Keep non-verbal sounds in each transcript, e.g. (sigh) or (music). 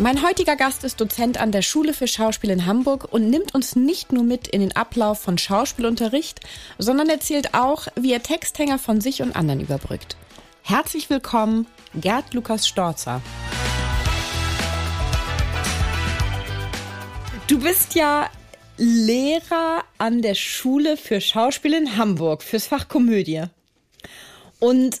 Mein heutiger Gast ist Dozent an der Schule für Schauspiel in Hamburg und nimmt uns nicht nur mit in den Ablauf von Schauspielunterricht, sondern erzählt auch, wie er Texthänger von sich und anderen überbrückt. Herzlich willkommen, Gerd Lukas Storzer. Du bist ja Lehrer an der Schule für Schauspiel in Hamburg fürs Fach Komödie. Und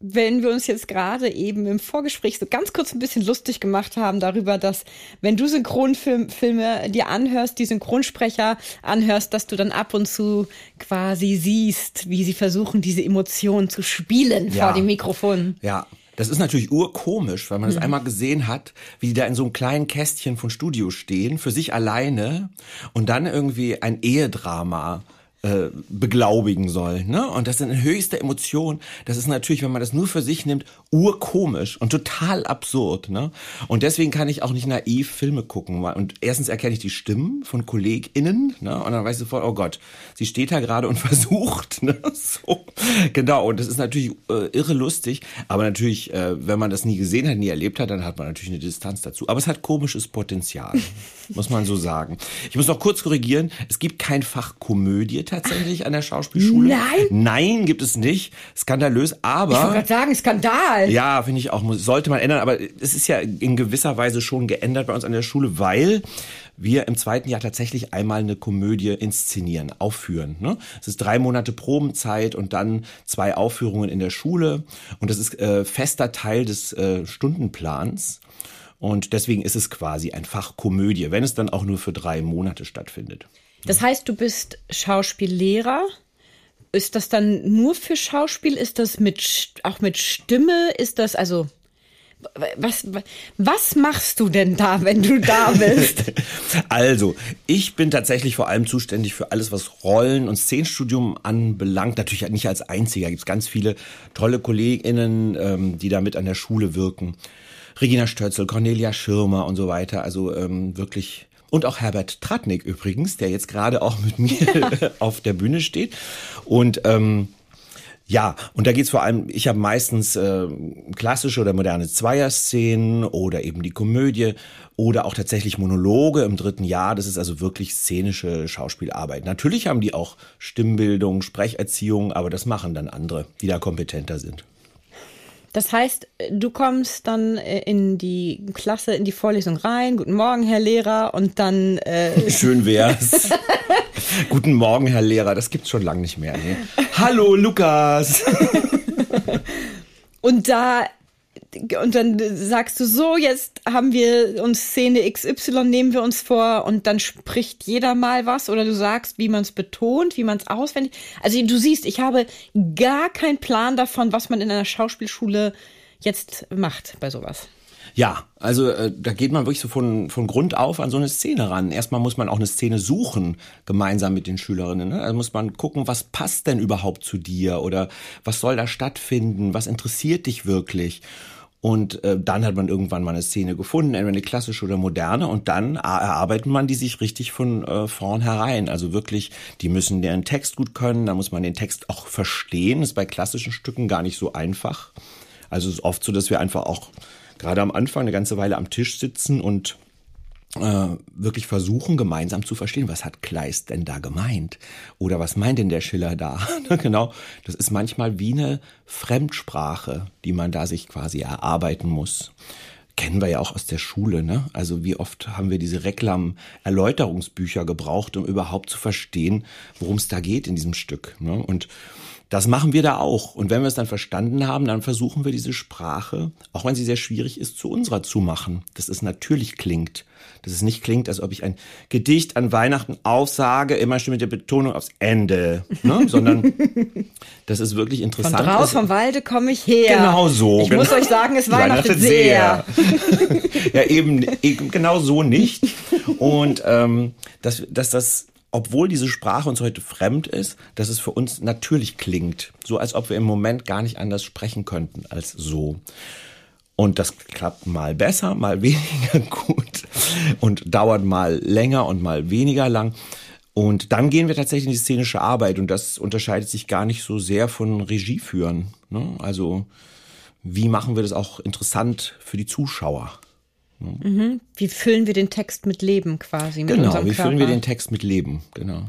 wenn wir uns jetzt gerade eben im Vorgespräch so ganz kurz ein bisschen lustig gemacht haben darüber, dass wenn du Synchronfilme dir anhörst, die Synchronsprecher anhörst, dass du dann ab und zu quasi siehst, wie sie versuchen, diese Emotionen zu spielen ja. vor dem Mikrofon. Ja. Das ist natürlich urkomisch, weil man es mhm. einmal gesehen hat, wie die da in so einem kleinen Kästchen von Studio stehen, für sich alleine und dann irgendwie ein Ehedrama äh, beglaubigen soll. Ne? Und das sind höchste Emotionen. Das ist natürlich, wenn man das nur für sich nimmt, urkomisch und total absurd. Ne? Und deswegen kann ich auch nicht naiv Filme gucken. Und erstens erkenne ich die Stimmen von KollegInnen ne? und dann weiß ich sofort, oh Gott, sie steht da gerade und (laughs) versucht. Ne? So. Genau, und das ist natürlich äh, irre lustig. Aber natürlich, äh, wenn man das nie gesehen hat, nie erlebt hat, dann hat man natürlich eine Distanz dazu. Aber es hat komisches Potenzial, muss man so sagen. Ich muss noch kurz korrigieren, es gibt kein Fach Komödie tatsächlich an der Schauspielschule? Nein. Nein, gibt es nicht. Skandalös, aber. Ich wollte gerade sagen, Skandal. Ja, finde ich auch, sollte man ändern. Aber es ist ja in gewisser Weise schon geändert bei uns an der Schule, weil wir im zweiten Jahr tatsächlich einmal eine Komödie inszenieren, aufführen. Ne? Es ist drei Monate Probenzeit und dann zwei Aufführungen in der Schule. Und das ist äh, fester Teil des äh, Stundenplans. Und deswegen ist es quasi ein Fach Komödie, wenn es dann auch nur für drei Monate stattfindet. Das heißt, du bist Schauspiellehrer. Ist das dann nur für Schauspiel? Ist das mit, auch mit Stimme? Ist das also, was, was machst du denn da, wenn du da (laughs) bist? also, ich bin tatsächlich vor allem zuständig für alles, was Rollen- und Szenenstudium anbelangt. Natürlich nicht als einziger. Gibt es ganz viele tolle KollegInnen, ähm, die da mit an der Schule wirken. Regina Stötzel, Cornelia Schirmer und so weiter. Also ähm, wirklich und auch Herbert Tratnik übrigens, der jetzt gerade auch mit mir (laughs) (laughs) auf der Bühne steht. Und ähm, ja, und da geht's vor allem, ich habe meistens äh, klassische oder moderne Zweierszenen oder eben die Komödie oder auch tatsächlich Monologe im dritten Jahr. Das ist also wirklich szenische Schauspielarbeit. Natürlich haben die auch Stimmbildung, Sprecherziehung, aber das machen dann andere, die da kompetenter sind. Das heißt, du kommst dann äh, in die Klasse, in die Vorlesung rein. Guten Morgen, Herr Lehrer. Und dann. Äh (laughs) Schön wär's. (laughs) Guten Morgen, Herr Lehrer. Das gibt's schon lange nicht mehr. Nee. Hallo, Lukas. und da und dann sagst du so, jetzt haben wir uns Szene XY nehmen wir uns vor und dann spricht jeder mal was oder du sagst, wie man es betont, wie man es auswendig. Also du siehst, ich habe gar keinen Plan davon, was man in einer Schauspielschule jetzt macht bei sowas. Ja, also äh, da geht man wirklich so von, von Grund auf an so eine Szene ran. Erstmal muss man auch eine Szene suchen, gemeinsam mit den Schülerinnen. Ne? Also muss man gucken, was passt denn überhaupt zu dir oder was soll da stattfinden, was interessiert dich wirklich. Und äh, dann hat man irgendwann mal eine Szene gefunden, entweder eine klassische oder moderne, und dann erarbeitet man die sich richtig von äh, vornherein. Also wirklich, die müssen deren Text gut können, da muss man den Text auch verstehen. Das ist bei klassischen Stücken gar nicht so einfach. Also es ist oft so, dass wir einfach auch gerade am Anfang eine ganze Weile am Tisch sitzen und äh, wirklich versuchen, gemeinsam zu verstehen, was hat Kleist denn da gemeint? Oder was meint denn der Schiller da? (laughs) genau, das ist manchmal wie eine Fremdsprache, die man da sich quasi erarbeiten muss. Kennen wir ja auch aus der Schule, ne? Also wie oft haben wir diese Reklam-Erläuterungsbücher gebraucht, um überhaupt zu verstehen, worum es da geht in diesem Stück. Ne? Und Das machen wir da auch. Und wenn wir es dann verstanden haben, dann versuchen wir diese Sprache, auch wenn sie sehr schwierig ist, zu unserer zu machen. Dass es natürlich klingt. Dass es nicht klingt, als ob ich ein Gedicht an Weihnachten aufsage, immer schon mit der Betonung aufs Ende, ne? (laughs) sondern das ist wirklich interessant. Von draußen vom Walde komme ich her. Genau so. Ich genau. muss euch sagen, es weihnachtet sehr. sehr. (laughs) ja, eben, eben genau so nicht. (laughs) Und ähm, dass, dass das obwohl diese Sprache uns heute fremd ist, dass es für uns natürlich klingt. So als ob wir im Moment gar nicht anders sprechen könnten als so. Und das klappt mal besser, mal (laughs) weniger gut und dauert mal länger und mal weniger lang. Und dann gehen wir tatsächlich in die szenische Arbeit und das unterscheidet sich gar nicht so sehr von Regie führen. Ne? Also wie machen wir das auch interessant für die Zuschauer? Mhm. Wie füllen wir den Text mit Leben quasi? Mit genau, wie füllen wir den Text mit Leben? Genau.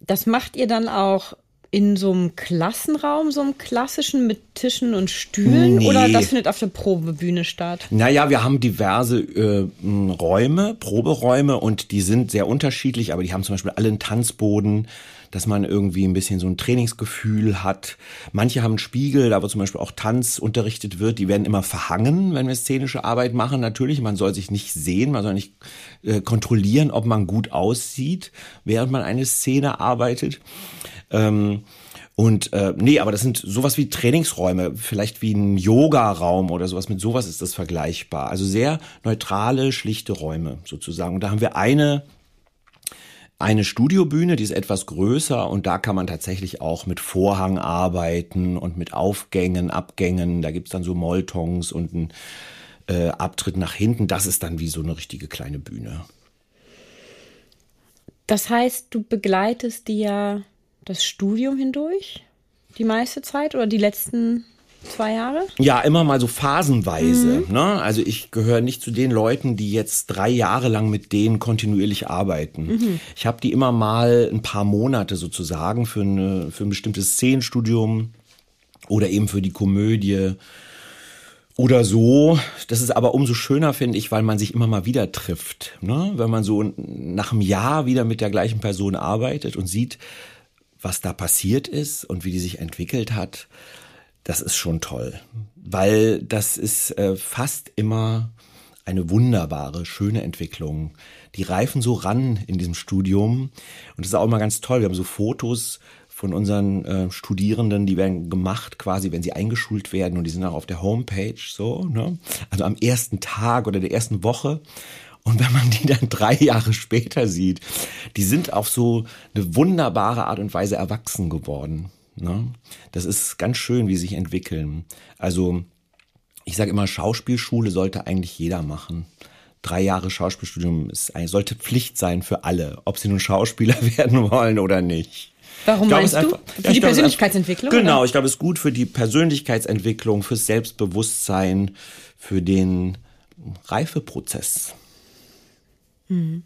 Das macht ihr dann auch in so einem Klassenraum, so einem klassischen mit Tischen und Stühlen nee. oder das findet auf der Probebühne statt? Naja, wir haben diverse äh, Räume, Proberäume und die sind sehr unterschiedlich, aber die haben zum Beispiel alle einen Tanzboden, dass man irgendwie ein bisschen so ein Trainingsgefühl hat. Manche haben einen Spiegel, da wo zum Beispiel auch Tanz unterrichtet wird, die werden immer verhangen, wenn wir szenische Arbeit machen. Natürlich, man soll sich nicht sehen, man soll nicht äh, kontrollieren, ob man gut aussieht, während man eine Szene arbeitet. Ähm, und äh, nee, aber das sind sowas wie Trainingsräume, vielleicht wie ein Yoga-Raum oder sowas. Mit sowas ist das vergleichbar. Also sehr neutrale, schlichte Räume sozusagen. Und da haben wir eine eine Studiobühne, die ist etwas größer und da kann man tatsächlich auch mit Vorhang arbeiten und mit Aufgängen, Abgängen. Da gibt's dann so Moltons und einen äh, Abtritt nach hinten. Das ist dann wie so eine richtige kleine Bühne. Das heißt, du begleitest ja das Studium hindurch? Die meiste Zeit oder die letzten zwei Jahre? Ja, immer mal so phasenweise. Mhm. Ne? Also ich gehöre nicht zu den Leuten, die jetzt drei Jahre lang mit denen kontinuierlich arbeiten. Mhm. Ich habe die immer mal ein paar Monate sozusagen für, eine, für ein bestimmtes Szenenstudium oder eben für die Komödie oder so. Das ist aber umso schöner, finde ich, weil man sich immer mal wieder trifft. Ne? Wenn man so nach einem Jahr wieder mit der gleichen Person arbeitet und sieht, was da passiert ist und wie die sich entwickelt hat, das ist schon toll. Weil das ist äh, fast immer eine wunderbare, schöne Entwicklung. Die reifen so ran in diesem Studium. Und das ist auch immer ganz toll. Wir haben so Fotos von unseren äh, Studierenden, die werden gemacht quasi, wenn sie eingeschult werden und die sind auch auf der Homepage so, ne? Also am ersten Tag oder der ersten Woche. Und wenn man die dann drei Jahre später sieht, die sind auf so eine wunderbare Art und Weise erwachsen geworden. Ne? Das ist ganz schön, wie sie sich entwickeln. Also ich sage immer, Schauspielschule sollte eigentlich jeder machen. Drei Jahre Schauspielstudium ist, sollte Pflicht sein für alle, ob sie nun Schauspieler (laughs) werden wollen oder nicht. Warum glaub, meinst einfach, du? Für ja, die glaub, Persönlichkeitsentwicklung? Genau, oder? ich glaube, es ist gut für die Persönlichkeitsentwicklung, fürs Selbstbewusstsein, für den Reifeprozess. Mhm.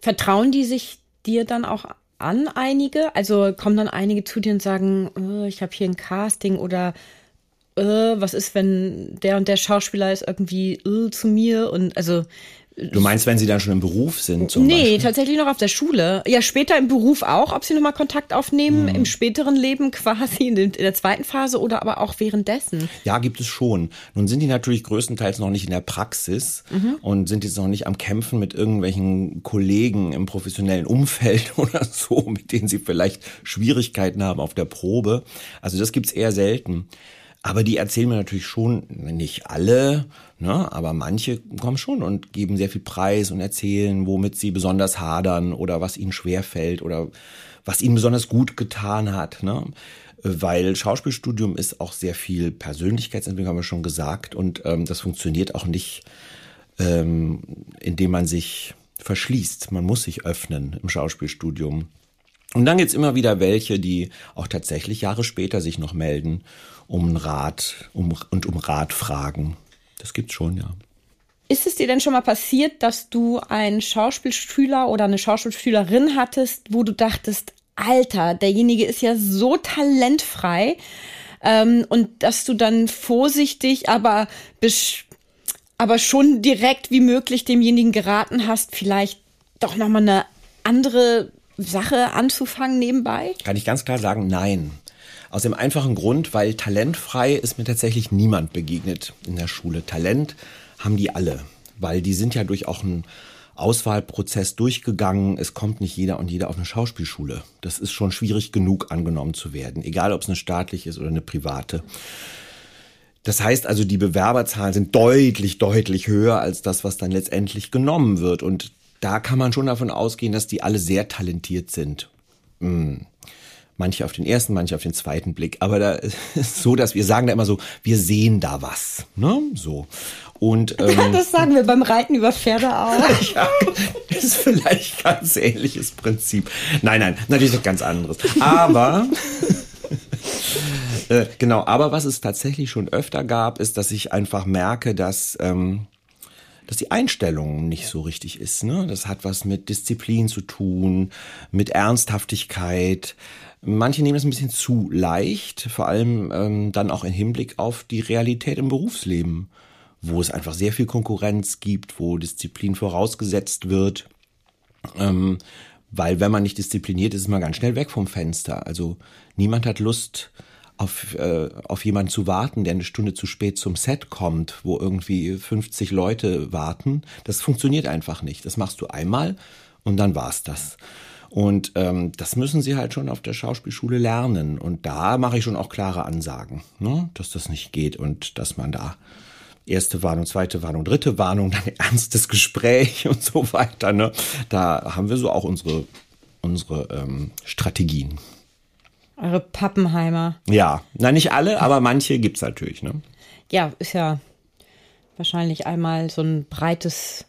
Vertrauen die sich dir dann auch an, einige? Also kommen dann einige zu dir und sagen, oh, ich habe hier ein Casting oder oh, was ist, wenn der und der Schauspieler ist irgendwie oh, zu mir und also Du meinst, wenn sie dann schon im Beruf sind? Zum nee, Beispiel? tatsächlich noch auf der Schule. Ja, später im Beruf auch, ob sie nochmal Kontakt aufnehmen, hm. im späteren Leben quasi, in, der zweiten Phase oder aber auch währenddessen. Ja, gibt es schon. Nun sind die natürlich größtenteils noch nicht in der Praxis mhm. und sind jetzt noch nicht am Kämpfen mit irgendwelchen Kollegen im professionellen Umfeld (laughs) oder so, mit denen sie vielleicht Schwierigkeiten haben auf der Probe. Also das gibt's eher selten. Aber die erzählen mir natürlich schon, nicht alle, ne, aber manche kommen schon und geben sehr viel Preis und erzählen, womit sie besonders hadern oder was ihnen schwer fällt oder was ihnen besonders gut getan hat. Ne? Weil Schauspielstudium ist auch sehr viel Persönlichkeitsentwicklung, haben wir schon gesagt, und ähm, das funktioniert auch nicht, ähm, indem man sich verschließt. Man muss sich öffnen im Schauspielstudium. Und dann gibt's immer wieder welche, die auch tatsächlich Jahre später sich noch melden um Rat um, und um Rat fragen. Das gibt's schon, ja. Ist es dir denn schon mal passiert, dass du einen Schauspielschüler oder eine Schauspielschülerin hattest, wo du dachtest, Alter, derjenige ist ja so talentfrei ähm, und dass du dann vorsichtig, aber aber schon direkt wie möglich demjenigen geraten hast, vielleicht doch noch mal eine andere Sache anzufangen nebenbei? Kann ich ganz klar sagen, nein. Aus dem einfachen Grund, weil talentfrei ist mir tatsächlich niemand begegnet in der Schule. Talent haben die alle, weil die sind ja durch auch einen Auswahlprozess durchgegangen. Es kommt nicht jeder und jeder auf eine Schauspielschule. Das ist schon schwierig genug angenommen zu werden, egal ob es eine staatliche ist oder eine private. Das heißt also, die Bewerberzahlen sind deutlich, deutlich höher als das, was dann letztendlich genommen wird. Und da kann man schon davon ausgehen, dass die alle sehr talentiert sind. Hm. Manche auf den ersten, manche auf den zweiten Blick. Aber da (laughs) ist so, dass wir sagen da immer so, wir sehen da was. Ne? So. Und, (laughs) ähm, das sagen wir beim Reiten über Pferde auch. (laughs) ja, ist vielleicht ganz ähnliches Prinzip. Nein, nein, natürlich was ganz anderes. Aber äh, genau, aber was es tatsächlich schon öfter gab, ist, dass ich einfach merke, dass ähm, dass die Einstellung nicht so richtig ist. Ne? Das hat was mit Disziplin zu tun, mit Ernsthaftigkeit. Manche nehmen es ein bisschen zu leicht, vor allem ähm, dann auch im Hinblick auf die Realität im Berufsleben, wo es einfach sehr viel Konkurrenz gibt, wo Disziplin vorausgesetzt wird. Ähm, weil wenn man nicht diszipliniert ist, ist man ganz schnell weg vom Fenster. Also niemand hat Lust, auf, äh, auf jemanden zu warten, der eine Stunde zu spät zum Set kommt, wo irgendwie 50 Leute warten. Das funktioniert einfach nicht. Das machst du einmal und dann war's das. Und ähm, das müssen sie halt schon auf der Schauspielschule lernen. Und da mache ich schon auch klare Ansagen, ne? dass das nicht geht und dass man da erste Warnung, zweite Warnung, dritte Warnung, dann (laughs) ernstes Gespräch und so weiter. Ne? Da haben wir so auch unsere, unsere ähm, Strategien. Eure Pappenheimer. Ja, na nicht alle, aber manche gibt es natürlich, ne? Ja, ist ja wahrscheinlich einmal so ein breites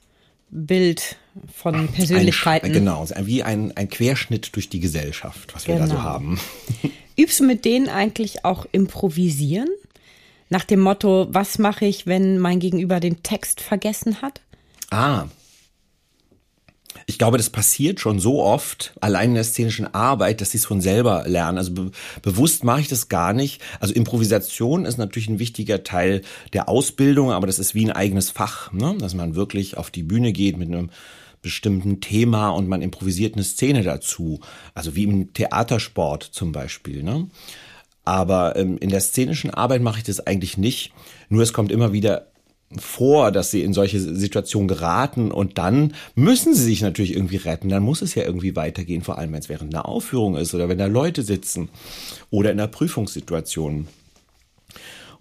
Bild von Persönlichkeiten. Ein, genau, wie ein, ein Querschnitt durch die Gesellschaft, was wir genau. da so genau. haben. (laughs) Übst du mit denen eigentlich auch improvisieren? Nach dem Motto, was mache ich, wenn mein Gegenüber den Text vergessen hat? Ah, ich glaube, das passiert schon so oft, allein in der szenischen Arbeit, dass sie es von selber lernen. Also be bewusst mache ich das gar nicht. Also Improvisation ist natürlich ein wichtiger Teil der Ausbildung, aber das ist wie ein eigenes Fach, ne? dass man wirklich auf die Bühne geht mit einem bestimmten Thema und man improvisiert eine Szene dazu. Also wie im Theatersport zum Beispiel. Ne? Aber ähm, in der szenischen Arbeit mache ich das eigentlich nicht. Nur es kommt immer wieder vor, dass sie in solche Situationen geraten und dann müssen sie sich natürlich irgendwie retten. Dann muss es ja irgendwie weitergehen, vor allem wenn es während einer Aufführung ist oder wenn da Leute sitzen oder in einer Prüfungssituation.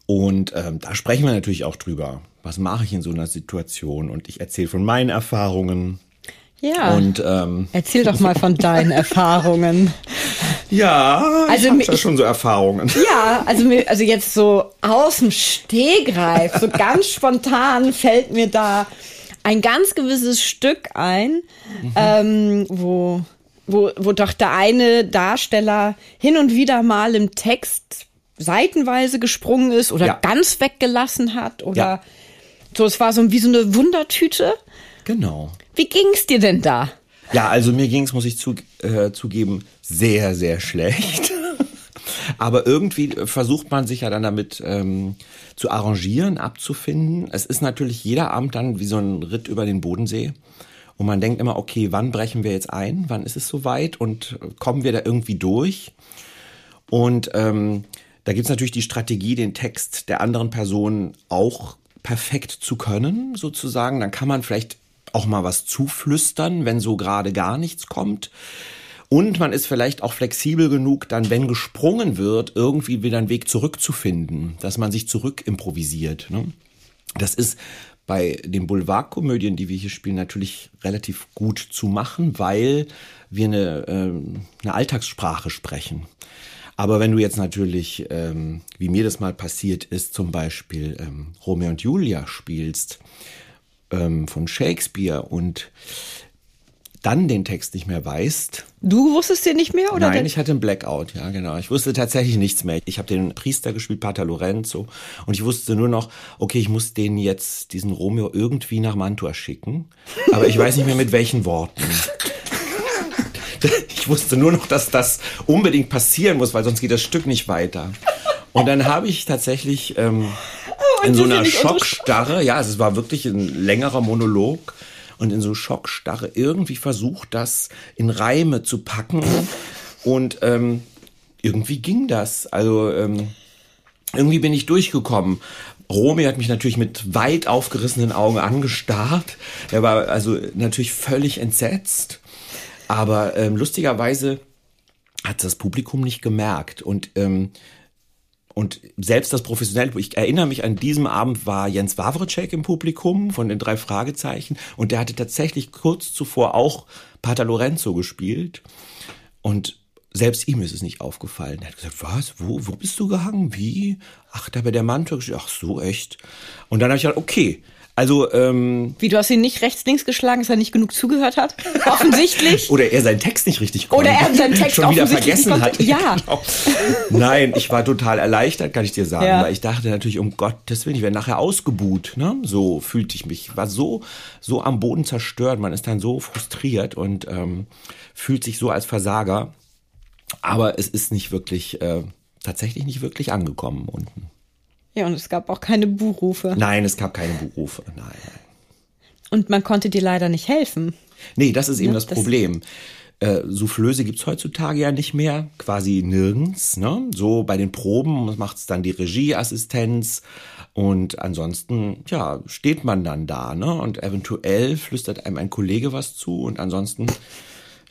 Und ähm, da sprechen wir natürlich auch drüber. Was mache ich in so einer Situation? Und ich erzähle von meinen Erfahrungen. Ja. Und ähm, erzähl doch mal von deinen (laughs) Erfahrungen. Ja, also ich habe ja schon so Erfahrungen. Ja, also mir, also jetzt so aus dem Stehgreif, so ganz (laughs) spontan fällt mir da ein ganz gewisses Stück ein, mhm. ähm, wo, wo, wo doch der eine Darsteller hin und wieder mal im Text seitenweise gesprungen ist oder ja. ganz weggelassen hat oder ja. so, es war so wie so eine Wundertüte. Genau. Wie ging es dir denn da? Ja, also mir ging es, muss ich zu, äh, zugeben, sehr, sehr schlecht. (laughs) Aber irgendwie versucht man sich ja dann damit ähm, zu arrangieren, abzufinden. Es ist natürlich jeder Abend dann wie so ein Ritt über den Bodensee. Und man denkt immer, okay, wann brechen wir jetzt ein? Wann ist es soweit? Und kommen wir da irgendwie durch? Und ähm, da gibt's natürlich die Strategie, den Text der anderen Person auch perfekt zu können, sozusagen. Dann kann man vielleicht auch mal was zuflüstern, wenn so gerade gar nichts kommt. Und man ist vielleicht auch flexibel genug, dann, wenn gesprungen wird, irgendwie wieder einen Weg zurückzufinden, dass man sich zurück improvisiert. Ne? Das ist bei den Boulevardkomödien, die wir hier spielen, natürlich relativ gut zu machen, weil wir eine, ähm, eine Alltagssprache sprechen. Aber wenn du jetzt natürlich, ähm, wie mir das mal passiert ist, zum Beispiel ähm, Romeo und Julia spielst, ähm, von Shakespeare und dann den Text nicht mehr weißt. Du wusstest den nicht mehr, oder? Nein, ich hatte einen Blackout, ja, genau. Ich wusste tatsächlich nichts mehr. Ich habe den Priester gespielt, Pater Lorenzo, und ich wusste nur noch, okay, ich muss den jetzt, diesen Romeo, irgendwie nach Mantua schicken. Aber ich weiß nicht mehr mit welchen Worten. Ich wusste nur noch, dass das unbedingt passieren muss, weil sonst geht das Stück nicht weiter. Und dann habe ich tatsächlich ähm, in so einer Schockstarre, ja, es war wirklich ein längerer Monolog und in so Schockstarre irgendwie versucht, das in Reime zu packen und ähm, irgendwie ging das. Also ähm, irgendwie bin ich durchgekommen. Romy hat mich natürlich mit weit aufgerissenen Augen angestarrt. Er war also natürlich völlig entsetzt. Aber ähm, lustigerweise hat das Publikum nicht gemerkt. Und ähm, und selbst das professionelle, ich erinnere mich an diesem Abend war Jens Wawrczyk im Publikum von den drei Fragezeichen und der hatte tatsächlich kurz zuvor auch Pater Lorenzo gespielt und selbst ihm ist es nicht aufgefallen. Er hat gesagt, was, wo, wo bist du gehangen, wie? Ach, da bei der Mantel, ach so, echt. Und dann habe ich gedacht, okay, also, ähm, Wie, du hast ihn nicht rechts, links geschlagen, dass er nicht genug zugehört hat? (laughs) Offensichtlich. Oder er seinen Text nicht richtig konnte. Oder er seinen Text schon wieder vergessen hat. Ja. (laughs) Genau. Nein, ich war total erleichtert, kann ich dir sagen. Ja. Weil ich dachte natürlich, um Gottes Willen, ich werde nachher ausgebuht. Ne? So fühlte ich mich. Ich war so, so am Boden zerstört. Man ist dann so frustriert und ähm, fühlt sich so als Versager. Aber es ist nicht wirklich, äh, tatsächlich nicht wirklich angekommen unten. Ja, und es gab auch keine Buchrufe. Nein, es gab keine Berufe. Nein, nein. Und man konnte dir leider nicht helfen. Nee, das ist eben Ja, das das- Problem. Äh, Soufflöse gibt's heutzutage ja nicht mehr, quasi nirgends. Ne? So bei den Proben macht's dann die Regieassistenz und ansonsten, ja, steht man dann da, ne? Und eventuell flüstert einem ein Kollege was zu und ansonsten,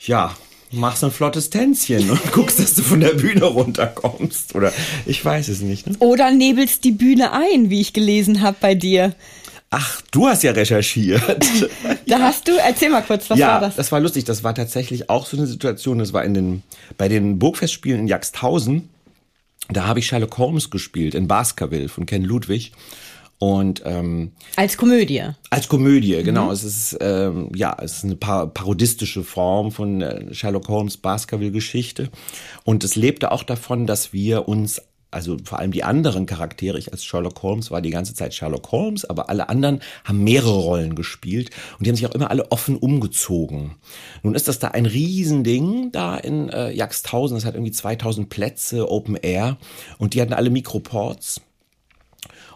ja, machst ein flottes Tänzchen und (laughs) guckst, dass du von der Bühne runterkommst. Oder ich weiß es nicht, ne? Oder nebelst die Bühne ein, wie ich gelesen habe bei dir. Ach, du hast ja recherchiert. (laughs) Da hast du, erzähl mal kurz, was ja, war das? war lustig. Das war tatsächlich auch so eine Situation. Das war in den, bei den Burgfestspielen in Jagsthausen. Da habe ich Sherlock Holmes gespielt in Baskerville von Ken Ludwig. Und ähm, Als Komödie. als Komödie, genau. Es ist ähm, ja, es ist eine par parodistische Form von äh, Sherlock Holmes Baskerville-Geschichte. Und es lebte auch davon, dass wir uns also vor allem die anderen Charaktere, ich als Sherlock Holmes war die ganze Zeit Sherlock Holmes, aber alle anderen haben mehrere Rollen gespielt und die haben sich auch immer alle offen umgezogen. Nun ist das da ein Riesending da in äh, Jagsthausen, das hat irgendwie 2000 Plätze, Open Air und die hatten alle Mikroports.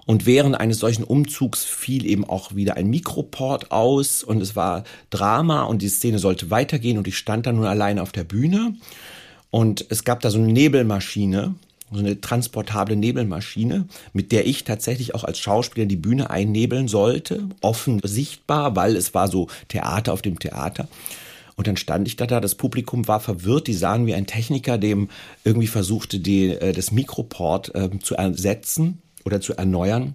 Und während eines solchen Umzugs fiel eben auch wieder ein Mikroport aus und es war Drama und die Szene sollte weitergehen und ich stand da nun alleine auf der Bühne. Und es gab da so eine Nebelmaschine, so eine transportable Nebelmaschine, mit der ich tatsächlich auch als Schauspieler die Bühne einnebeln sollte, offen sichtbar, weil es war so Theater auf dem Theater. Und dann stand ich da, da. Das Publikum war verwirrt, die sahen wie ein Techniker, dem irgendwie versuchte, die, äh, das Mikroport äh, zu ersetzen oder zu erneuern.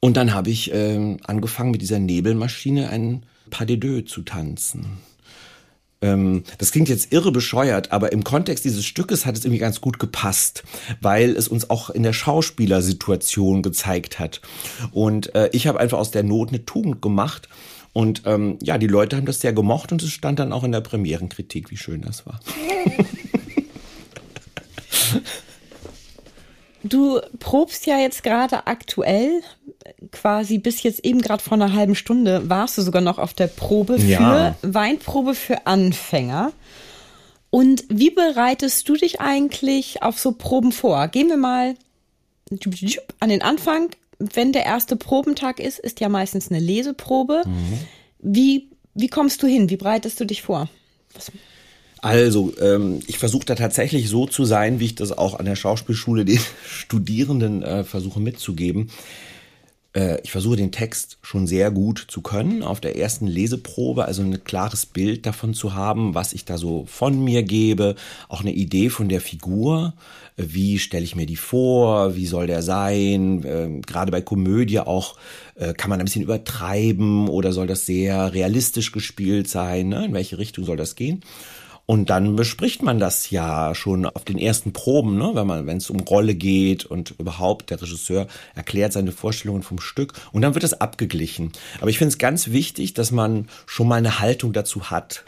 Und dann habe ich ähm, angefangen mit dieser Nebelmaschine ein Pas de deux zu tanzen. Ähm, das klingt jetzt irre bescheuert, aber im Kontext dieses Stückes hat es irgendwie ganz gut gepasst, weil es uns auch in der Schauspielersituation gezeigt hat. Und äh, ich habe einfach aus der Not eine Tugend gemacht. Und ähm, ja, die Leute haben das sehr gemocht und es stand dann auch in der Premierenkritik, wie schön das war. (laughs) Du probst ja jetzt gerade aktuell, quasi bis jetzt eben gerade vor einer halben Stunde warst du sogar noch auf der Probe für Ja. Weinprobe für Anfänger. Und wie bereitest du dich eigentlich auf so Proben vor? Gehen wir mal an den Anfang. Wenn der erste Probentag ist, ist ja meistens eine Leseprobe. Wie, wie kommst du hin? Wie bereitest du dich vor? Was, Also, ähm, ich versuche da tatsächlich so zu sein, wie ich das auch an der Schauspielschule den (laughs) Studierenden äh, versuche mitzugeben. Äh, ich versuche den Text schon sehr gut zu können auf der ersten Leseprobe, also ein klares Bild davon zu haben, was ich da so von mir gebe, auch eine Idee von der Figur, wie stelle ich mir die vor, wie soll der sein, ähm, gerade bei Komödie auch, äh, kann man ein bisschen übertreiben oder soll das sehr realistisch gespielt sein, ne? in welche Richtung soll das gehen? Und dann bespricht man das ja schon auf den ersten Proben, ne? wenn man, wenn es um Rolle geht und überhaupt der Regisseur erklärt seine Vorstellungen vom Stück und dann wird es abgeglichen. Aber ich finde es ganz wichtig, dass man schon mal eine Haltung dazu hat.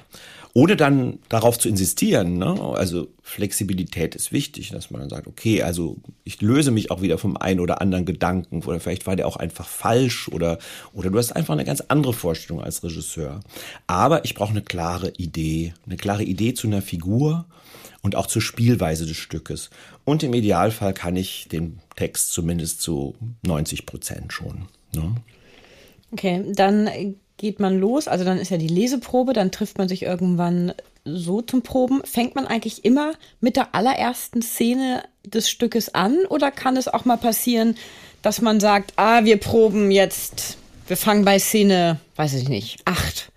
Ohne dann darauf zu insistieren, ne? also Flexibilität ist wichtig, dass man dann sagt, okay, also ich löse mich auch wieder vom einen oder anderen Gedanken oder vielleicht war der auch einfach falsch oder, oder du hast einfach eine ganz andere Vorstellung als Regisseur. Aber ich brauche eine klare Idee, eine klare Idee zu einer Figur und auch zur Spielweise des Stückes. Und im Idealfall kann ich den Text zumindest zu 90 Prozent schon. Ne? Okay, dann geht man los. Also dann ist ja die Leseprobe, dann trifft man sich irgendwann so zum Proben? Fängt man eigentlich immer mit der allerersten Szene des Stückes an oder kann es auch mal passieren, dass man sagt, ah, wir proben jetzt, wir fangen bei Szene, weiß ich nicht, acht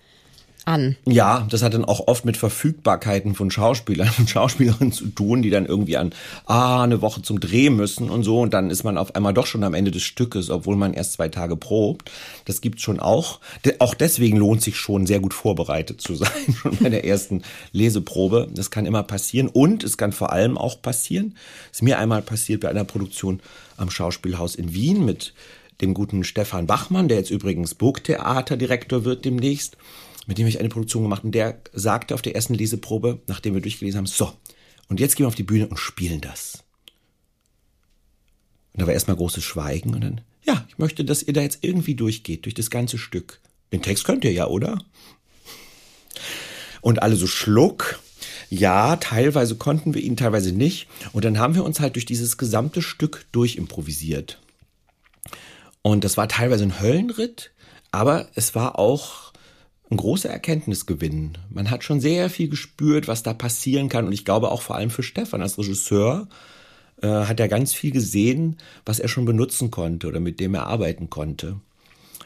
an. Ja, das hat dann auch oft mit Verfügbarkeiten von Schauspielern und Schauspielerinnen zu tun, die dann irgendwie an ah, eine Woche zum Dreh müssen und so und dann ist man auf einmal doch schon am Ende des Stückes, obwohl man erst zwei Tage probt. Das gibt's schon auch. Auch deswegen lohnt sich schon sehr gut vorbereitet zu (laughs) sein, schon bei der ersten Leseprobe. Das kann immer passieren und es kann vor allem auch passieren. ist mir einmal passiert bei einer Produktion am Schauspielhaus in Wien mit dem guten Stefan Bachmann, der jetzt übrigens Burgtheaterdirektor wird demnächst mit dem ich eine Produktion gemacht und der sagte auf der ersten Leseprobe, nachdem wir durchgelesen haben, so, und jetzt gehen wir auf die Bühne und spielen das. Und da war erstmal großes Schweigen und dann, ja, ich möchte, dass ihr da jetzt irgendwie durchgeht, durch das ganze Stück. Den Text könnt ihr ja, oder? Und alle so schluck. Ja, teilweise konnten wir ihn, teilweise nicht. Und dann haben wir uns halt durch dieses gesamte Stück durchimprovisiert. Und das war teilweise ein Höllenritt, aber es war auch ein großer Erkenntnisgewinn. Man hat schon sehr viel gespürt, was da passieren kann. Und ich glaube auch vor allem für Stefan als Regisseur äh, hat er ganz viel gesehen, was er schon benutzen konnte oder mit dem er arbeiten konnte.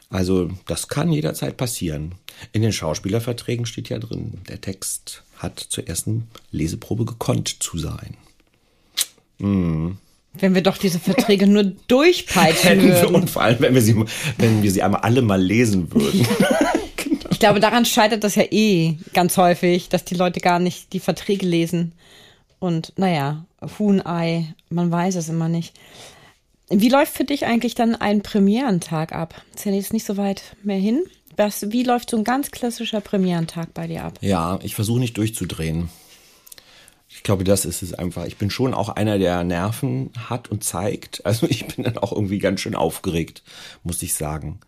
Also das kann jederzeit passieren. In den Schauspielerverträgen steht ja drin, der Text hat zur ersten Leseprobe gekonnt zu sein. Hm. Wenn wir doch diese Verträge nur (laughs) durchpeitschen würden. Und vor allem, wenn wir sie, wenn wir sie einmal alle mal lesen würden. (laughs) Ich glaube, daran scheitert das ja eh ganz häufig, dass die Leute gar nicht die Verträge lesen. Und naja, Huhn-Ei, man weiß es immer nicht. Wie läuft für dich eigentlich dann ein Premierentag ab? Ist ja jetzt nicht so weit mehr hin. Was, wie läuft so ein ganz klassischer Premierentag bei dir ab? Ja, ich versuche nicht durchzudrehen. Ich glaube, das ist es einfach. Ich bin schon auch einer, der Nerven hat und zeigt. Also (laughs) ich bin dann auch irgendwie ganz schön aufgeregt, muss ich sagen.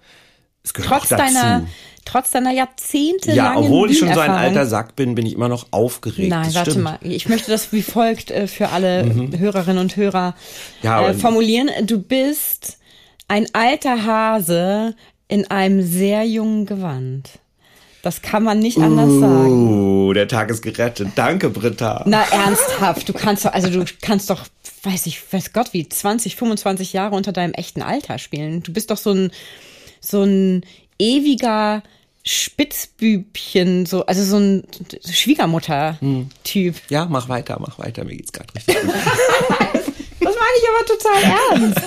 Es gehört trotz deiner, trotz deiner Jahrzehnte Ja, obwohl ich schon so ein alter Sack bin, bin ich immer noch aufgeregt. Nein, das warte stimmt. mal. Ich möchte das wie folgt äh, für alle mhm. Hörerinnen und Hörer ja, äh, formulieren. Du bist ein alter Hase in einem sehr jungen Gewand. Das kann man nicht anders uh, sagen. Oh, der Tag ist gerettet. Danke, Britta. Na, ernsthaft. Du kannst doch, also du kannst doch, weiß ich, weiß Gott wie, 20, 25 Jahre unter deinem echten Alter spielen. Du bist doch so ein, so ein ewiger Spitzbübchen, so, also so ein Schwiegermutter-Typ. Hm. Ja, mach weiter, mach weiter, mir geht's gerade richtig gut. (laughs) das meine ich aber total ernst.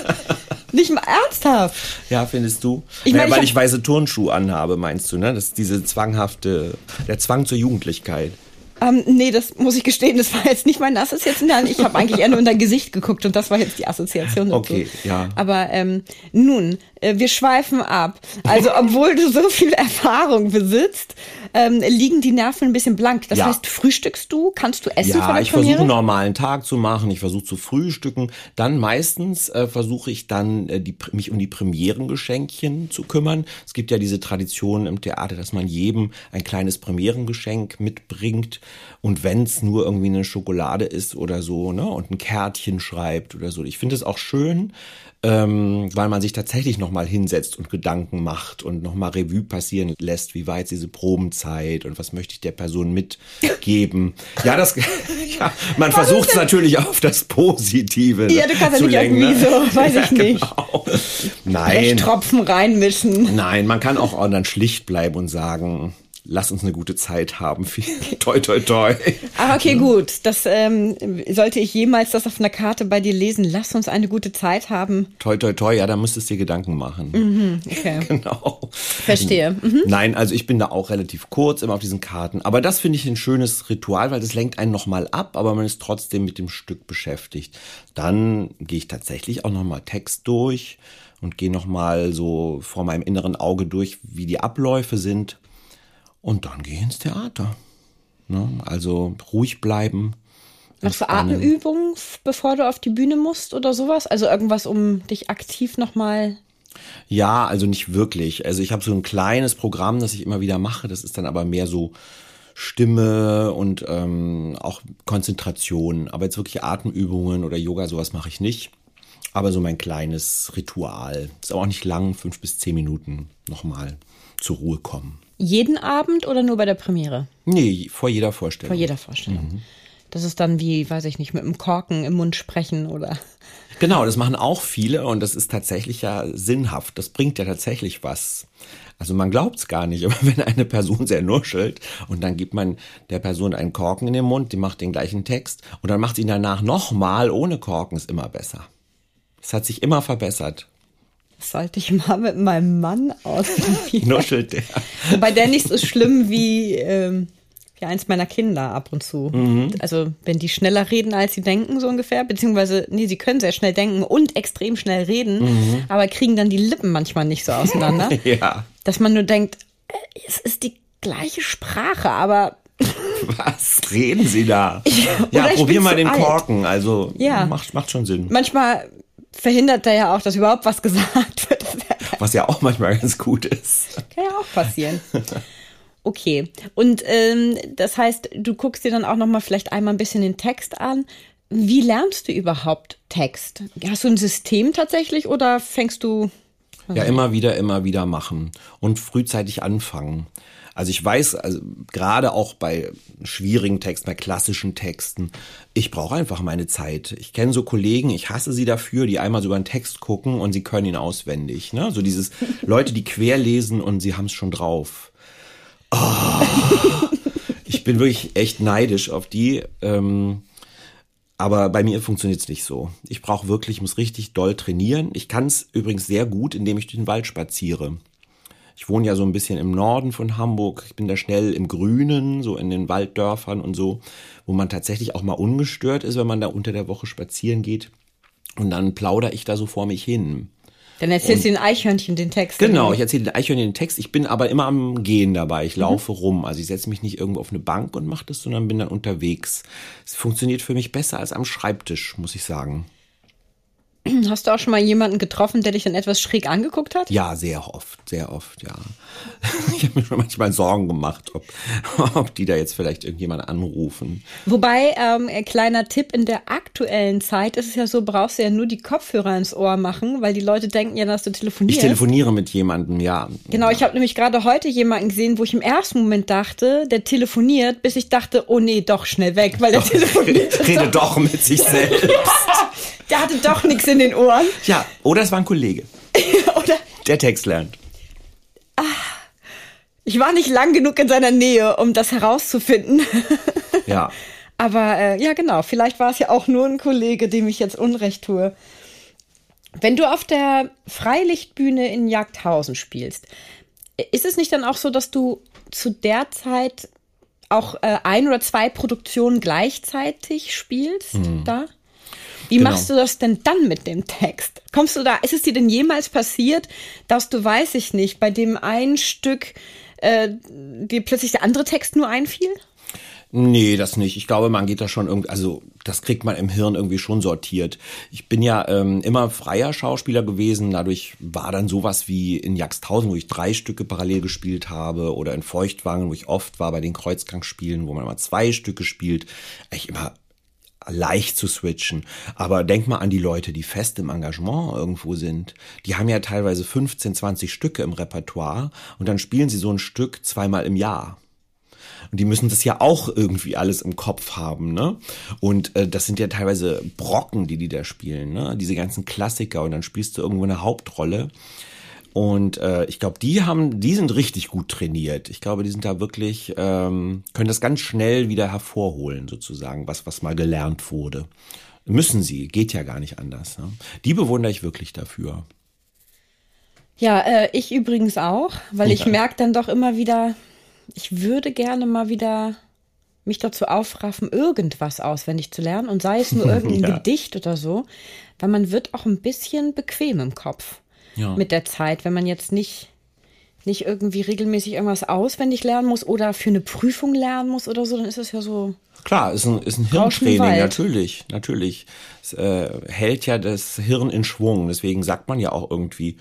Nicht mal ernsthaft. Ja, findest du? Ich mein, ja, weil ich, ich weiße Turnschuhe anhabe, meinst du, ne? Das ist diese zwanghafte, der Zwang zur Jugendlichkeit. Ähm, nee, das muss ich gestehen, das war jetzt nicht meine Assoziation. Ich habe eigentlich eher nur in dein Gesicht geguckt und das war jetzt die Assoziation. Okay, ja. Aber ähm, nun, wir schweifen ab. Also, (laughs) obwohl du so viel Erfahrung besitzt, ähm, liegen die Nerven ein bisschen blank. Das ja. heißt, frühstückst du? Kannst du essen ja, ich versuche einen normalen Tag zu machen. Ich versuche zu frühstücken. Dann meistens äh, versuche ich dann äh, die, mich um die Premierengeschenkchen zu kümmern. Es gibt ja diese Tradition im Theater, dass man jedem ein kleines Premierengeschenk mitbringt. Und wenn es nur irgendwie eine Schokolade ist oder so, ne, und ein Kärtchen schreibt oder so. Ich finde es auch schön, ähm, weil man sich tatsächlich nochmal hinsetzt und Gedanken macht und nochmal Revue passieren lässt, wie war jetzt diese Probenzeit und was möchte ich der Person mitgeben. (laughs) ja, das, (laughs) ja, man versucht es natürlich auf das Positive Ja, du kannst ja nicht lenken, irgendwie ne? so, weiß (laughs) ja, ich nicht. Genau. Nein. Tropfen reinmischen. Nein, man kann auch dann schlicht bleiben und sagen, lass uns eine gute Zeit haben. (laughs) toi, toi, toi. Ah, okay, gut. Das ähm, sollte ich jemals das auf einer Karte bei dir lesen. Lass uns eine gute Zeit haben. Toi, toi, toi. Ja, da müsstest du dir Gedanken machen. Mhm, okay. (laughs) genau. Verstehe. Mhm. Nein, also ich bin da auch relativ kurz immer auf diesen Karten. Aber das finde ich ein schönes Ritual, weil das lenkt einen nochmal ab, aber man ist trotzdem mit dem Stück beschäftigt. Dann gehe ich tatsächlich auch nochmal Text durch und gehe nochmal so vor meinem inneren Auge durch, wie die Abläufe sind und dann geh ins Theater. Ne? Also ruhig bleiben. Machst du Atemübungen, bevor du auf die Bühne musst oder sowas? Also irgendwas, um dich aktiv nochmal ja, also nicht wirklich. Also ich habe so ein kleines Programm, das ich immer wieder mache. Das ist dann aber mehr so Stimme und ähm, auch Konzentration. Aber jetzt wirklich Atemübungen oder Yoga, sowas mache ich nicht. Aber so mein kleines Ritual. Ist aber auch nicht lang, fünf bis zehn Minuten nochmal zur Ruhe kommen. Jeden Abend oder nur bei der Premiere? Nee, vor jeder Vorstellung. Vor jeder Vorstellung. Mhm. Das ist dann wie, weiß ich nicht, mit einem Korken im Mund sprechen oder. Genau, das machen auch viele und das ist tatsächlich ja sinnhaft. Das bringt ja tatsächlich was. Also man glaubt es gar nicht, (laughs) aber wenn eine Person sehr nuschelt und dann gibt man der Person einen Korken in den Mund, die macht den gleichen Text und dann macht sie ihn danach nochmal ohne Korken, ist immer besser. Es hat sich immer verbessert. Sollte ich mal mit meinem Mann ausprobieren. Nuschelt der. Wobei der nicht so schlimm wie, ähm, wie eins meiner Kinder ab und zu. Mhm. Also wenn die schneller reden, als sie denken, so ungefähr. Beziehungsweise, nee, sie können sehr schnell denken und extrem schnell reden, mhm. aber kriegen dann die Lippen manchmal nicht so auseinander. (laughs) ja. Dass man nur denkt, äh, es ist die gleiche Sprache, aber (laughs) was reden Sie da? ja, probier mal den alt. Korken. Also ja. macht, macht schon Sinn. Manchmal verhindert er ja auch, dass überhaupt was (laughs) gesagt wird. Was ja auch manchmal ganz gut ist. Kann ja auch passieren. Okay. Und ähm, das heißt, du guckst dir dann auch noch mal vielleicht einmal ein bisschen den Text an. Wie lernst du überhaupt Text? Hast du ein System tatsächlich oder fängst du? Ja, immer wieder, immer wieder machen und frühzeitig anfangen. Also ich weiß, also gerade auch bei schwierigen Texten, bei klassischen Texten, ich brauche einfach meine Zeit. Ich kenne so Kollegen, ich hasse sie dafür, die einmal so über einen Text gucken und sie können ihn auswendig. Ne? So dieses (laughs) Leute, die quer lesen und sie haben es schon drauf. Oh, ich bin wirklich echt neidisch auf die. Ähm, aber bei mir funktioniert es nicht so. Ich brauche wirklich, ich muss richtig doll trainieren. Ich kann es übrigens sehr gut, indem ich durch den Wald spaziere. Ich wohne ja so ein bisschen im Norden von Hamburg. Ich bin da schnell im Grünen, so in den Walddörfern und so, wo man tatsächlich auch mal ungestört ist, wenn man da unter der Woche spazieren geht. Und dann plaudere ich da so vor mich hin. Dann erzählst du den Eichhörnchen den Text. Genau, ich erzähle den Eichhörnchen den Text. Ich bin aber immer am Gehen dabei. Ich mhm. laufe mhm. rum. Also ich setze mich nicht irgendwo auf eine Bank und mache das, sondern bin dann unterwegs. Es funktioniert für mich besser als am Schreibtisch, muss ich sagen. (clears throat) Hast du auch schon mal jemanden getroffen, der dich dann etwas schräg angeguckt hat? Ja, sehr oft, sehr oft, ja. (laughs) Ich habe mir schon manchmal Sorgen gemacht, ob, (laughs) ob die da jetzt vielleicht irgendjemand anrufen. Wobei, ähm, kleiner Tipp, in der aktuellen Zeit ist es ja so, brauchst du ja nur die Kopfhörer ins Ohr machen, weil die Leute denken ja, dass du telefonierst. Ich telefoniere mit jemandem, ja. Genau, ich habe nämlich gerade heute jemanden gesehen, wo ich im ersten Moment dachte, der telefoniert, bis ich dachte, oh nee, doch schnell weg, weil der telefoniert. (laughs) Rede doch mit sich (laughs) selbst. Der hatte doch nichts in den Ohren. Ja, oder es war ein Kollege. (laughs) oder der Text lernt. Ach, ich war nicht lang genug in seiner Nähe, um das herauszufinden. ja. Aber äh, ja, genau. Vielleicht war es ja auch nur ein Kollege, dem ich jetzt Unrecht tue. Wenn du auf der Freilichtbühne in Jagdhausen spielst, ist es nicht dann auch so, dass du zu der Zeit auch äh, ein oder zwei Produktionen gleichzeitig spielst mhm. da? Wie genau. machst du das denn dann mit dem Text? Kommst du da, ist es dir denn jemals passiert, dass du, weiß ich nicht, bei dem einen Stück äh, dir plötzlich der andere Text nur einfiel? Nee, das nicht. Ich glaube, man geht da schon irgendwie, also das kriegt man im Hirn irgendwie schon sortiert. Ich bin ja ähm, immer freier Schauspieler gewesen. Dadurch war dann sowas wie in Jagsthausen, wo ich drei Stücke parallel gespielt habe, oder in Feuchtwangen, wo ich oft war bei den Kreuzgangspielen, wo man immer zwei Stücke spielt. Ich immer leicht zu switchen. Aber denk mal an die Leute, die fest im Engagement irgendwo sind. Die haben ja teilweise 15, 20 Stücke im Repertoire und dann spielen sie so ein Stück zweimal im Jahr. Und die müssen das ja auch irgendwie alles im Kopf haben, ne? Und äh, das sind ja teilweise Brocken, die die da spielen, ne? Diese ganzen Klassiker und dann spielst du irgendwo eine Hauptrolle. Und äh, ich glaube, die haben, die sind richtig gut trainiert. Ich glaube, die sind da wirklich, ähm, können das ganz schnell wieder hervorholen, sozusagen, was, was mal gelernt wurde. Müssen sie, geht ja gar nicht anders. Ne? Die bewundere ich wirklich dafür. Ja, äh, ich übrigens auch, weil ja. ich merke dann doch immer wieder, ich würde gerne mal wieder mich dazu aufraffen, irgendwas auswendig zu lernen und sei es nur (laughs) irgendein ja. Gedicht oder so, weil man wird auch ein bisschen bequem im Kopf ja. mit der Zeit, wenn man jetzt nicht nicht irgendwie regelmäßig irgendwas auswendig lernen muss oder für eine Prüfung lernen muss oder so, dann ist es ja so. Klar, ist ein, ist ein Hirntraining, natürlich, natürlich. Es äh, hält ja das Hirn in Schwung. Deswegen sagt man ja auch irgendwie,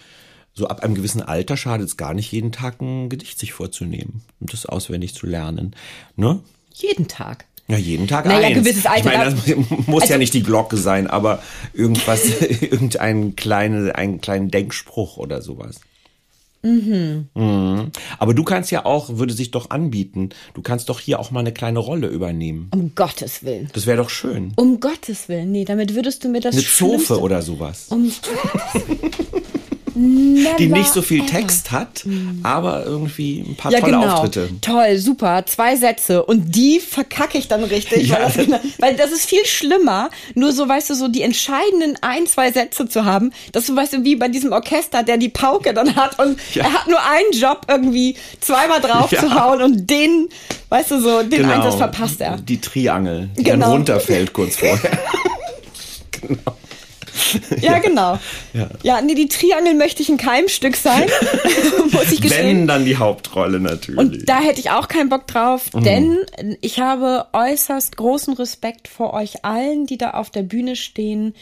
so ab einem gewissen Alter schadet es gar nicht, jeden Tag ein Gedicht sich vorzunehmen und das auswendig zu lernen. Ne? Jeden Tag. Ja, jeden Tag naja, eins. gewisses Alter. Ich meine, das (laughs) muss also, ja nicht die Glocke sein, aber irgendwas, (laughs) irgendein kleine, einen kleinen Denkspruch oder sowas. Mhm. Mhm. Aber du kannst ja auch, würde sich doch anbieten, du kannst doch hier auch mal eine kleine Rolle übernehmen. Um Gottes Willen. Das wäre doch schön. Um Gottes Willen. Nee, damit würdest du mir das Eine Zofe oder sowas. Um (laughs) Never die nicht so viel ever. Text hat, aber irgendwie ein paar ja, tolle genau. Auftritte. Toll, super, zwei Sätze und die verkacke ich dann richtig, ja. weil, das, weil, das, ist viel schlimmer, nur so, weißt du, so die entscheidenden ein, zwei Sätze zu haben, dass du, weißt du, wie bei diesem Orchester, der die Pauke dann hat und ja. er hat nur einen Job irgendwie zweimal drauf zu hauen und den, weißt du, so, den genau. Einsatz verpasst er. Die Triangel, die genau. dann runterfällt kurz vorher. (laughs) genau. (laughs) Ja, genau. Ja. ja, nee, die Triangel möchte ich ein Keimstück sein, (laughs) (laughs) muss ich gestehen. Wenn, dann die Hauptrolle natürlich. Und da hätte ich auch keinen Bock drauf, mhm. denn ich habe äußerst großen Respekt vor euch allen, die da auf der Bühne stehen,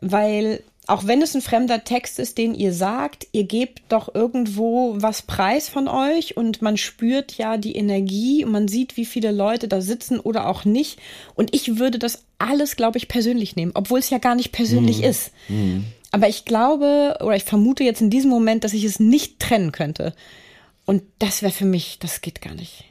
weil auch wenn es ein fremder Text ist, den ihr sagt, ihr gebt doch irgendwo was preis von euch und man spürt ja die Energie und man sieht, wie viele Leute da sitzen oder auch nicht. Und ich würde das alles, glaube ich, persönlich nehmen, obwohl es ja gar nicht persönlich mhm. ist. Mhm. Aber ich glaube oder ich vermute jetzt in diesem Moment, dass ich es nicht trennen könnte. Und das wäre für mich, das geht gar nicht.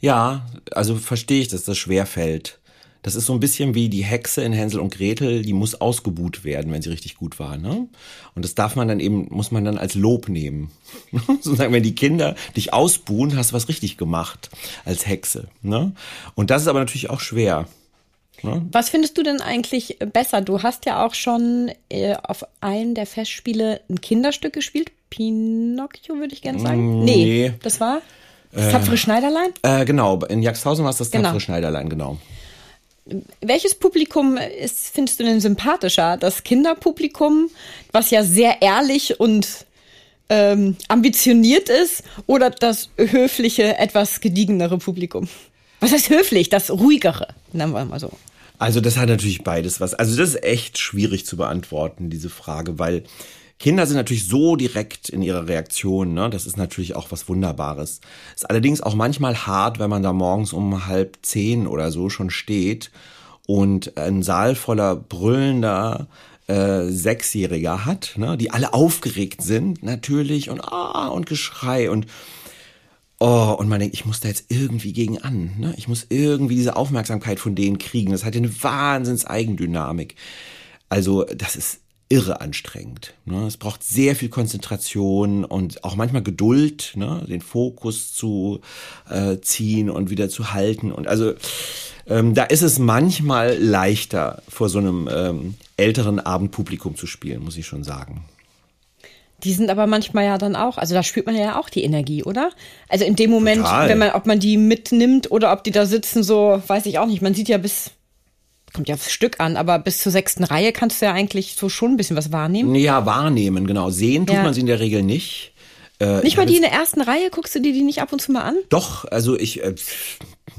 Ja, also verstehe ich, dass das schwer fällt. Das ist so ein bisschen wie die Hexe in Hänsel und Gretel, die muss ausgebuht werden, wenn sie richtig gut war. Ne? Und das darf man dann eben, muss man dann als Lob nehmen. (laughs) Sozusagen, wenn die Kinder dich ausbuhen, hast du was richtig gemacht als Hexe. Ne? Und das ist aber natürlich auch schwer. Ne? Was findest du denn eigentlich besser? Du hast ja auch schon äh, auf einem der Festspiele ein Kinderstück gespielt. Pinocchio würde ich gerne sagen. Mm, nee, nee, das war das tapfere äh, Schneiderlein? Äh, genau, in Jaxhausen war es das tapfere genau. Schneiderlein, genau welches Publikum ist, findest du denn sympathischer? Das Kinderpublikum, was ja sehr ehrlich und ähm, ambitioniert ist, oder das höfliche, etwas gediegenere Publikum? Was heißt höflich? Das ruhigere, nennen wir mal so. Also das hat natürlich beides was. Also das ist echt schwierig zu beantworten, diese Frage, weil Kinder sind natürlich so direkt in ihrer Reaktion, ne? Das ist natürlich auch was Wunderbares. Ist allerdings auch manchmal hart, wenn man da morgens um halb zehn oder so schon steht und ein Saal voller brüllender äh, Sechsjähriger hat, ne? die alle aufgeregt sind, natürlich, und ah, und Geschrei und Oh, und man denkt, ich muss da jetzt irgendwie gegen an. Ne? Ich muss irgendwie diese Aufmerksamkeit von denen kriegen. Das hat eine Wahnsinns Eigendynamik. Also, das ist irre anstrengend. Ne? Es braucht sehr viel Konzentration und auch manchmal Geduld, ne? den Fokus zu äh, ziehen und wieder zu halten. Und also ähm, da ist es manchmal leichter, vor so einem ähm, älteren Abendpublikum zu spielen, muss ich schon sagen. Die sind aber manchmal ja dann auch, also da spürt man ja auch die Energie, oder? Also in dem Moment, Total. wenn man, ob man die mitnimmt oder ob die da sitzen, so, weiß ich auch nicht. Man sieht ja bis kommt ja aufs Stück an, aber bis zur sechsten Reihe kannst du ja eigentlich so schon ein bisschen was wahrnehmen. Ja, wahrnehmen, genau. Sehen tut ja. man sie in der Regel nicht. Äh, nicht mal die in der ersten Reihe, guckst du dir die nicht ab und zu mal an? Doch, also ich, äh,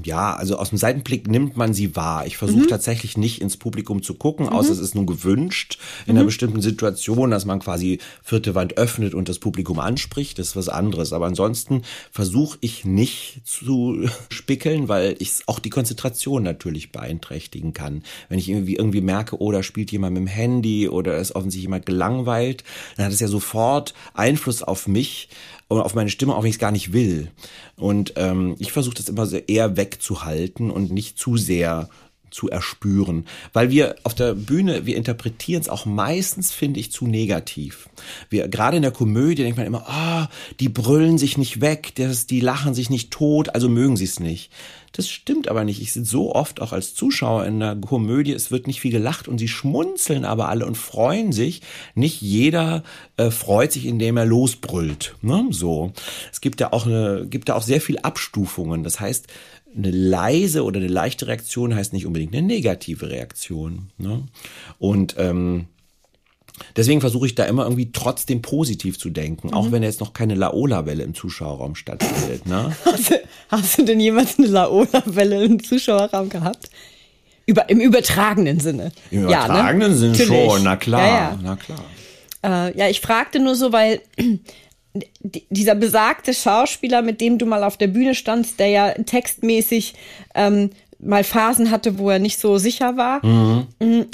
ja, also aus dem Seitenblick nimmt man sie wahr. Ich versuche mhm. tatsächlich nicht ins Publikum zu gucken, mhm. außer es ist nun gewünscht in mhm. einer bestimmten Situation, dass man quasi vierte Wand öffnet und das Publikum anspricht. Das ist was anderes. Aber ansonsten versuche ich nicht zu (laughs) spickeln, weil ich auch die Konzentration natürlich beeinträchtigen kann. Wenn ich irgendwie, irgendwie merke, oh, da spielt jemand mit dem Handy oder ist offensichtlich jemand gelangweilt, dann hat es ja sofort Einfluss auf mich und auf meine Stimme, auch wenn ich es gar nicht will. Und ähm, ich versuche das immer so eher wegzuhalten und nicht zu sehr zu erspüren. Weil wir auf der Bühne, wir interpretieren es auch meistens, finde ich, zu negativ. Wir, gerade in der Komödie denkt man immer, ah, oh, die brüllen sich nicht weg, das, die lachen sich nicht tot, also mögen sie es nicht. Das stimmt aber nicht. Ich sehe so oft auch als Zuschauer in der Komödie, es wird nicht viel gelacht und sie schmunzeln aber alle und freuen sich. Nicht jeder äh, freut sich, indem er losbrüllt. Ne? So. Es gibt ja auch eine, gibt ja auch sehr viel Abstufungen. Das heißt, eine leise oder eine leichte Reaktion heißt nicht unbedingt eine negative Reaktion. Ne? Und ähm, Deswegen versuche ich da immer irgendwie trotzdem positiv zu denken, mhm. auch wenn jetzt noch keine Laola-Welle im Zuschauerraum stattfindet. Ne? (laughs) Hast, du, hast du denn jemals eine Laola-Welle im Zuschauerraum gehabt? Über, Im übertragenen Sinne. Im übertragenen ja, ne? Sinne Natürlich. schon, na klar, ja, ja. na klar. Äh, ja, ich fragte nur so, weil dieser besagte Schauspieler, mit dem du mal auf der Bühne standst, der ja textmäßig ähm, mal Phasen hatte, wo er nicht so sicher war. Mhm. (laughs)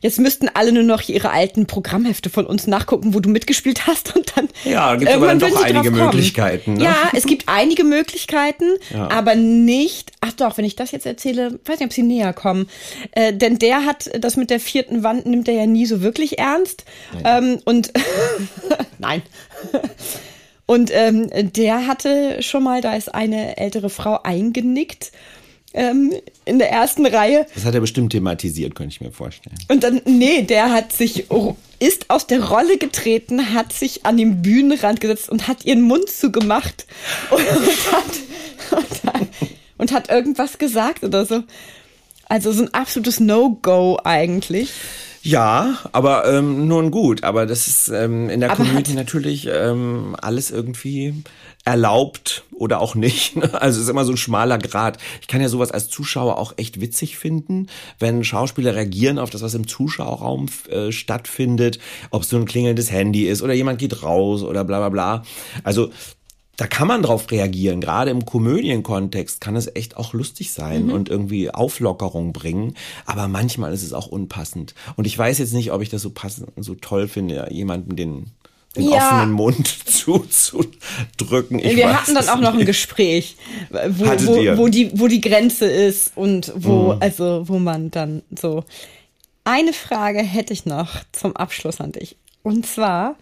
Jetzt müssten alle nur noch ihre alten Programmhefte von uns nachgucken, wo du mitgespielt hast und dann. Ja, gibt aber dann doch einige Möglichkeiten. Ne? Ja, es gibt einige Möglichkeiten, (laughs) ja. aber nicht. Ach doch, wenn ich das jetzt erzähle, weiß nicht, ob sie näher kommen. Äh, denn der hat das mit der vierten Wand nimmt er ja nie so wirklich ernst. Ähm, und (laughs) nein. Und ähm, der hatte schon mal, da ist eine ältere Frau eingenickt ähm, in der ersten Reihe. Das hat er bestimmt thematisiert, könnte ich mir vorstellen. Und dann, nee, der hat sich, ist aus der Rolle getreten, hat sich an den Bühnenrand gesetzt und hat ihren Mund zugemacht (laughs) und, hat, und, hat, und hat irgendwas gesagt oder so. Also so ein absolutes No-Go eigentlich. Ja, aber ähm, nun gut. Aber das ist ähm, in der aber Community natürlich ähm, alles irgendwie erlaubt oder auch nicht. (laughs) Also es ist immer so ein schmaler Grad. Ich kann ja sowas als Zuschauer auch echt witzig finden, wenn Schauspieler reagieren auf das, was im Zuschauerraum äh, stattfindet, ob es so ein klingelndes Handy ist oder jemand geht raus oder bla bla bla. Also da kann man drauf reagieren. Gerade im Komödienkontext kann es echt auch lustig sein mhm. und irgendwie Auflockerung bringen. Aber manchmal ist es auch unpassend. Und ich weiß jetzt nicht, ob ich das so passend, so toll finde, jemanden den den ja. offenen Mund (laughs) zuzudrücken. Ich Wir hatten dann auch noch ein Gespräch, wo, wo, wo, die, wo die Grenze ist und wo, mhm. also, wo man dann so. Eine Frage hätte ich noch zum Abschluss an dich. Und zwar,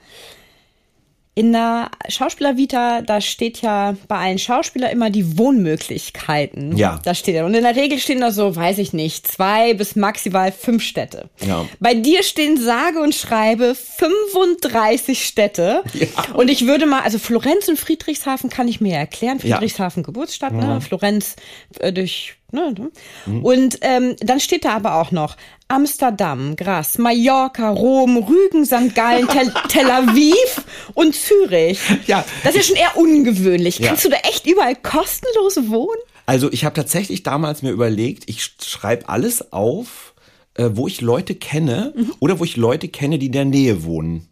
in der Schauspielervita, da steht ja bei allen Schauspielern immer die Wohnmöglichkeiten. Ja. Da steht ja. Und in der Regel stehen da so, weiß ich nicht, zwei bis maximal fünf Städte. Ja. Bei dir stehen sage und schreibe 35 Städte. Ja. Und ich würde mal, also Florenz und Friedrichshafen kann ich mir erklären. Friedrichshafen ja. Geburtsstadt, ne? Mhm. Florenz äh, durch Ne, ne? Mhm. Und ähm, dann steht da aber auch noch Amsterdam, Gras, Mallorca, Rom, Rügen, St. Gallen, Tel, (laughs) Tel, Aviv und Zürich. Ja. Das ist ja schon eher ungewöhnlich. Ja. Kannst du da echt überall kostenlos wohnen? Also ich habe tatsächlich damals mir überlegt, ich schreibe alles auf, äh, wo ich Leute kenne mhm. oder wo ich Leute kenne, die in der Nähe wohnen.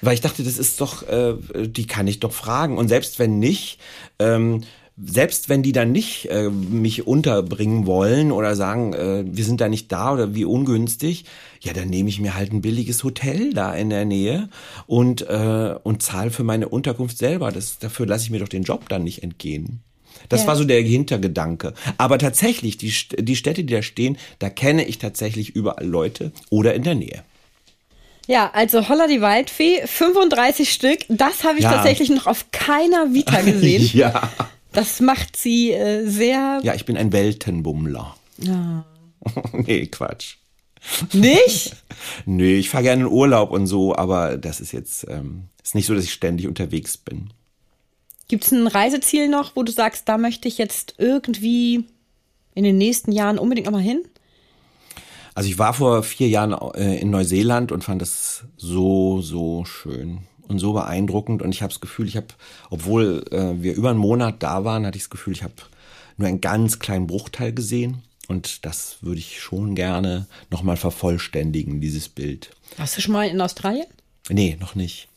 Weil ich dachte, das ist doch, äh, die kann ich doch fragen. Und selbst wenn nicht, ähm, selbst wenn die dann nicht äh, mich unterbringen wollen oder sagen, äh, wir sind da nicht da oder wie ungünstig, ja, dann nehme ich mir halt ein billiges Hotel da in der Nähe und äh, und zahle für meine Unterkunft selber. Das, dafür lasse ich mir doch den Job dann nicht entgehen. Das ja. war so der Hintergedanke. Aber tatsächlich, die, die Städte, die da stehen, da kenne ich tatsächlich überall Leute oder in der Nähe. Ja, also Holla die Waldfee, 35 Stück. Das habe ich ja. tatsächlich noch auf keiner Vita gesehen. (laughs) ja. Das macht sie äh, sehr. Ja, ich bin ein Weltenbummler. Ja. (laughs) nee, Quatsch. Nicht? (laughs) nee, ich fahre gerne in Urlaub und so, aber das ist jetzt ähm, ist nicht so, dass ich ständig unterwegs bin. Gibt es ein Reiseziel noch, wo du sagst, da möchte ich jetzt irgendwie in den nächsten Jahren unbedingt nochmal hin? Also ich war vor vier Jahren äh, in Neuseeland und fand das so, so schön und so beeindruckend. Und ich habe das Gefühl, ich habe, obwohl äh, wir über einen Monat da waren, hatte ich das Gefühl, ich habe nur einen ganz kleinen Bruchteil gesehen. Und das würde ich schon gerne nochmal vervollständigen, dieses Bild. Warst du schon mal in Australien? Nee, noch nicht.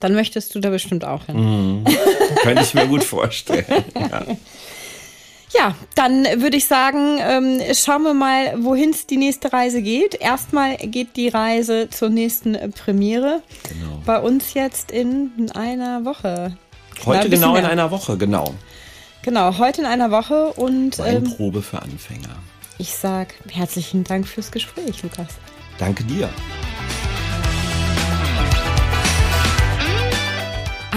Dann möchtest du da bestimmt auch hin. Mhm. (laughs) Könnte ich mir gut vorstellen. Ja. (laughs) Ja, dann würde ich sagen, ähm, schauen wir mal, wohin es die nächste Reise geht. Erstmal geht die Reise zur nächsten Premiere. Genau. Bei uns jetzt in einer Woche. Heute genau in einer Woche, genau. Genau, heute in einer Woche und. Weinprobe ähm, für Anfänger. Ich sag herzlichen Dank fürs Gespräch, Lukas. Danke dir.